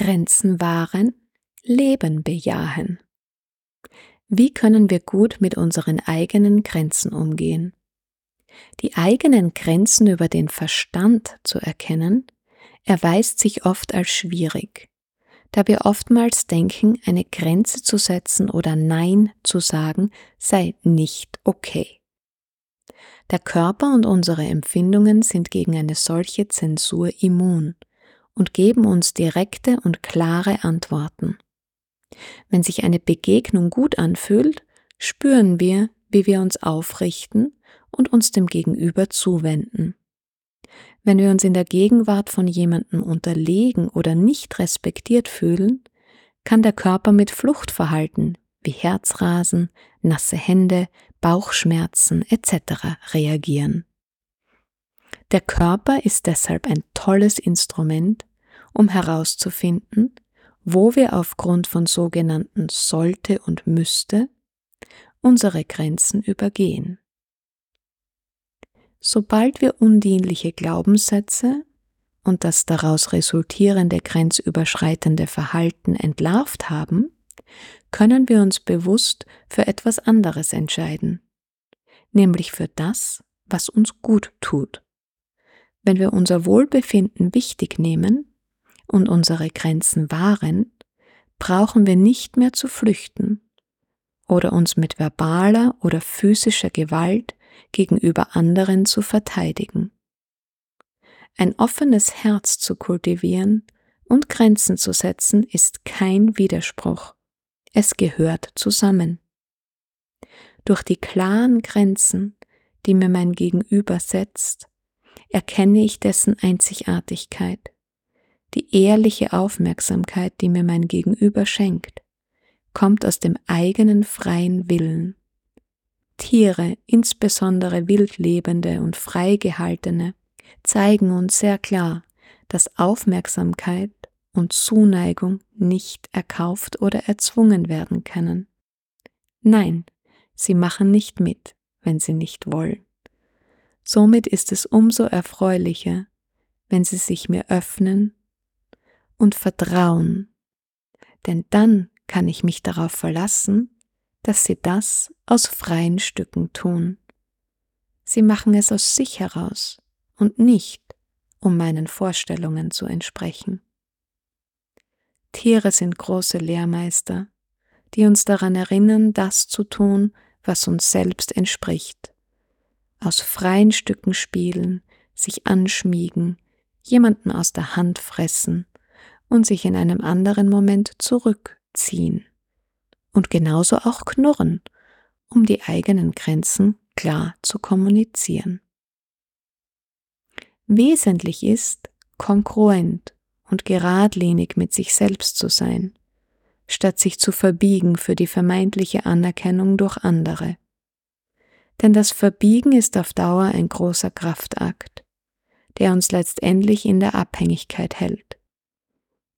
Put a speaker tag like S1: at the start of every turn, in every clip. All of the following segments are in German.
S1: Grenzen wahren, Leben bejahen. Wie können wir gut mit unseren eigenen Grenzen umgehen? Die eigenen Grenzen über den Verstand zu erkennen, erweist sich oft als schwierig, da wir oftmals denken, eine Grenze zu setzen oder Nein zu sagen sei nicht okay. Der Körper und unsere Empfindungen sind gegen eine solche Zensur immun und geben uns direkte und klare Antworten. Wenn sich eine Begegnung gut anfühlt, spüren wir, wie wir uns aufrichten und uns dem Gegenüber zuwenden. Wenn wir uns in der Gegenwart von jemandem unterlegen oder nicht respektiert fühlen, kann der Körper mit Fluchtverhalten wie Herzrasen, nasse Hände, Bauchschmerzen etc. reagieren. Der Körper ist deshalb ein tolles Instrument, um herauszufinden, wo wir aufgrund von sogenannten sollte und müsste unsere Grenzen übergehen. Sobald wir undienliche Glaubenssätze und das daraus resultierende grenzüberschreitende Verhalten entlarvt haben, können wir uns bewusst für etwas anderes entscheiden, nämlich für das, was uns gut tut. Wenn wir unser Wohlbefinden wichtig nehmen, und unsere Grenzen wahren, brauchen wir nicht mehr zu flüchten oder uns mit verbaler oder physischer Gewalt gegenüber anderen zu verteidigen. Ein offenes Herz zu kultivieren und Grenzen zu setzen ist kein Widerspruch. Es gehört zusammen. Durch die klaren Grenzen, die mir mein Gegenüber setzt, erkenne ich dessen Einzigartigkeit die ehrliche Aufmerksamkeit, die mir mein Gegenüber schenkt, kommt aus dem eigenen freien Willen. Tiere, insbesondere wildlebende und freigehaltene, zeigen uns sehr klar, dass Aufmerksamkeit und Zuneigung nicht erkauft oder erzwungen werden können. Nein, sie machen nicht mit, wenn sie nicht wollen. Somit ist es umso erfreulicher, wenn sie sich mir öffnen und Vertrauen, denn dann kann ich mich darauf verlassen, dass sie das aus freien Stücken tun. Sie machen es aus sich heraus und nicht, um meinen Vorstellungen zu entsprechen. Tiere sind große Lehrmeister, die uns daran erinnern, das zu tun, was uns selbst entspricht. Aus freien Stücken spielen, sich anschmiegen, jemanden aus der Hand fressen, und sich in einem anderen Moment zurückziehen. Und genauso auch knurren, um die eigenen Grenzen klar zu kommunizieren. Wesentlich ist, kongruent und geradlinig mit sich selbst zu sein, statt sich zu verbiegen für die vermeintliche Anerkennung durch andere. Denn das Verbiegen ist auf Dauer ein großer Kraftakt, der uns letztendlich in der Abhängigkeit hält.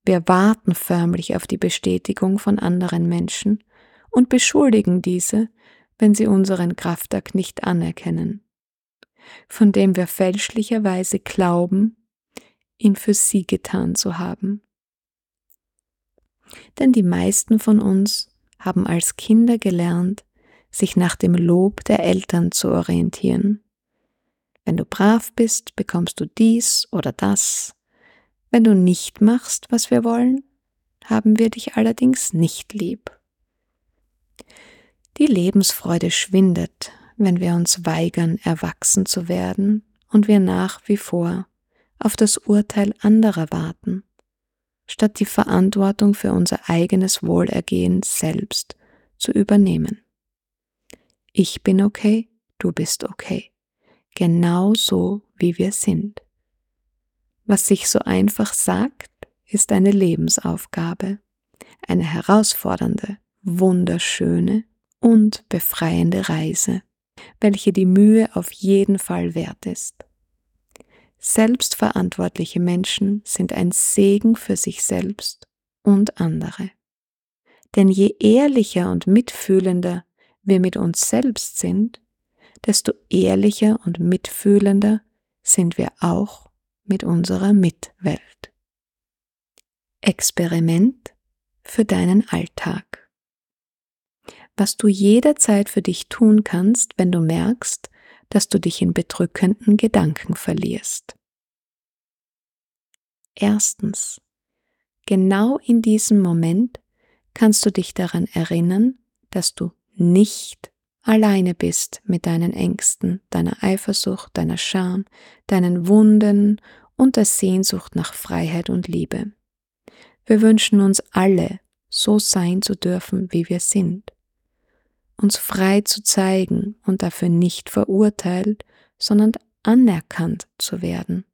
S1: Wir warten förmlich auf die Bestätigung von anderen Menschen und beschuldigen diese, wenn sie unseren Kraftakt nicht anerkennen, von dem wir fälschlicherweise glauben, ihn für sie getan zu haben. Denn die meisten von uns haben als Kinder gelernt, sich nach dem Lob der Eltern zu orientieren. Wenn du brav bist, bekommst du dies oder das, wenn du nicht machst, was wir wollen, haben wir dich allerdings nicht lieb. Die Lebensfreude schwindet, wenn wir uns weigern, erwachsen zu werden und wir nach wie vor auf das Urteil anderer warten, statt die Verantwortung für unser eigenes Wohlergehen selbst zu übernehmen. Ich bin okay, du bist okay, genau so wie wir sind. Was sich so einfach sagt, ist eine Lebensaufgabe, eine herausfordernde, wunderschöne und befreiende Reise, welche die Mühe auf jeden Fall wert ist. Selbstverantwortliche Menschen sind ein Segen für sich selbst und andere. Denn je ehrlicher und mitfühlender wir mit uns selbst sind, desto ehrlicher und mitfühlender sind wir auch mit unserer Mitwelt. Experiment für deinen Alltag. Was du jederzeit für dich tun kannst, wenn du merkst, dass du dich in bedrückenden Gedanken verlierst. Erstens. Genau in diesem Moment kannst du dich daran erinnern, dass du nicht alleine bist mit deinen Ängsten, deiner Eifersucht, deiner Scham, deinen Wunden und der Sehnsucht nach Freiheit und Liebe. Wir wünschen uns alle, so sein zu dürfen, wie wir sind, uns frei zu zeigen und dafür nicht verurteilt, sondern anerkannt zu werden.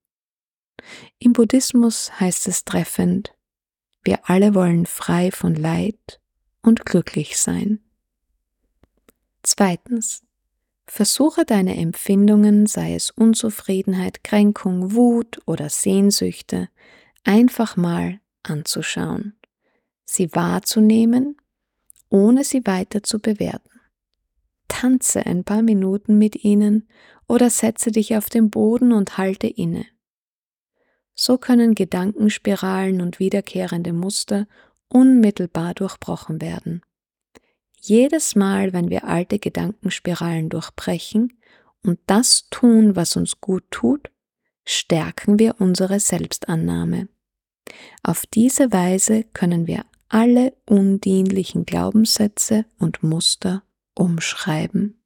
S1: Im Buddhismus heißt es treffend, wir alle wollen frei von Leid und glücklich sein. Zweitens. Versuche deine Empfindungen, sei es Unzufriedenheit, Kränkung, Wut oder Sehnsüchte, einfach mal anzuschauen, sie wahrzunehmen, ohne sie weiter zu bewerten. Tanze ein paar Minuten mit ihnen oder setze dich auf den Boden und halte inne. So können Gedankenspiralen und wiederkehrende Muster unmittelbar durchbrochen werden. Jedes Mal, wenn wir alte Gedankenspiralen durchbrechen und das tun, was uns gut tut, stärken wir unsere Selbstannahme. Auf diese Weise können wir alle undienlichen Glaubenssätze und Muster umschreiben.